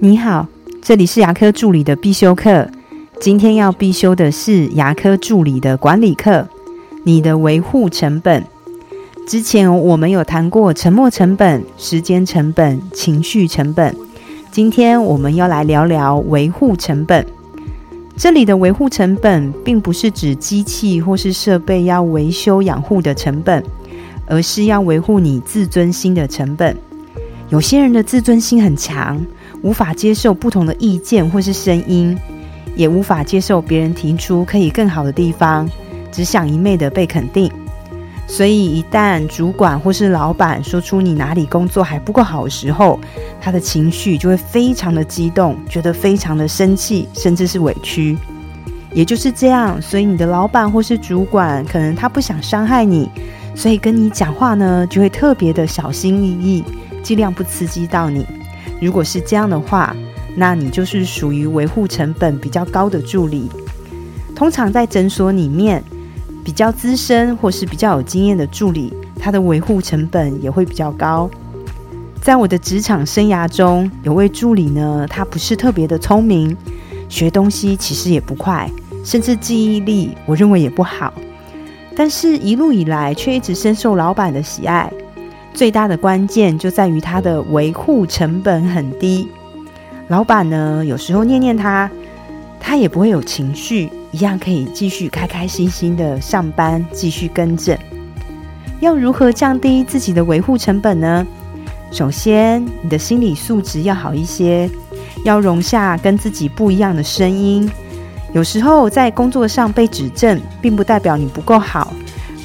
你好，这里是牙科助理的必修课。今天要必修的是牙科助理的管理课。你的维护成本，之前我们有谈过沉没成本、时间成本、情绪成本。今天我们要来聊聊维护成本。这里的维护成本，并不是指机器或是设备要维修养护的成本，而是要维护你自尊心的成本。有些人的自尊心很强。无法接受不同的意见或是声音，也无法接受别人提出可以更好的地方，只想一昧的被肯定。所以，一旦主管或是老板说出你哪里工作还不够好的时候，他的情绪就会非常的激动，觉得非常的生气，甚至是委屈。也就是这样，所以你的老板或是主管可能他不想伤害你，所以跟你讲话呢就会特别的小心翼翼，尽量不刺激到你。如果是这样的话，那你就是属于维护成本比较高的助理。通常在诊所里面，比较资深或是比较有经验的助理，他的维护成本也会比较高。在我的职场生涯中，有位助理呢，他不是特别的聪明，学东西其实也不快，甚至记忆力我认为也不好，但是一路以来却一直深受老板的喜爱。最大的关键就在于它的维护成本很低。老板呢，有时候念念他，他也不会有情绪，一样可以继续开开心心的上班，继续更正。要如何降低自己的维护成本呢？首先，你的心理素质要好一些，要容下跟自己不一样的声音。有时候在工作上被指正，并不代表你不够好，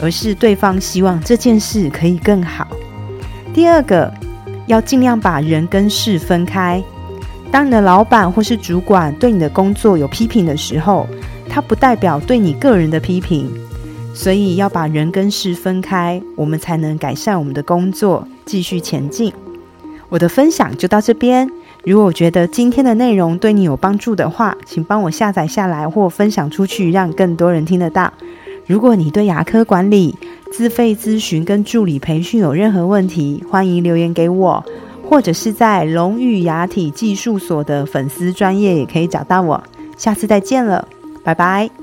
而是对方希望这件事可以更好。第二个，要尽量把人跟事分开。当你的老板或是主管对你的工作有批评的时候，他不代表对你个人的批评，所以要把人跟事分开，我们才能改善我们的工作，继续前进。我的分享就到这边。如果觉得今天的内容对你有帮助的话，请帮我下载下来或分享出去，让更多人听得到。如果你对牙科管理、自费咨询跟助理培训有任何问题，欢迎留言给我，或者是在龙玉牙体技术所的粉丝专业也可以找到我。下次再见了，拜拜。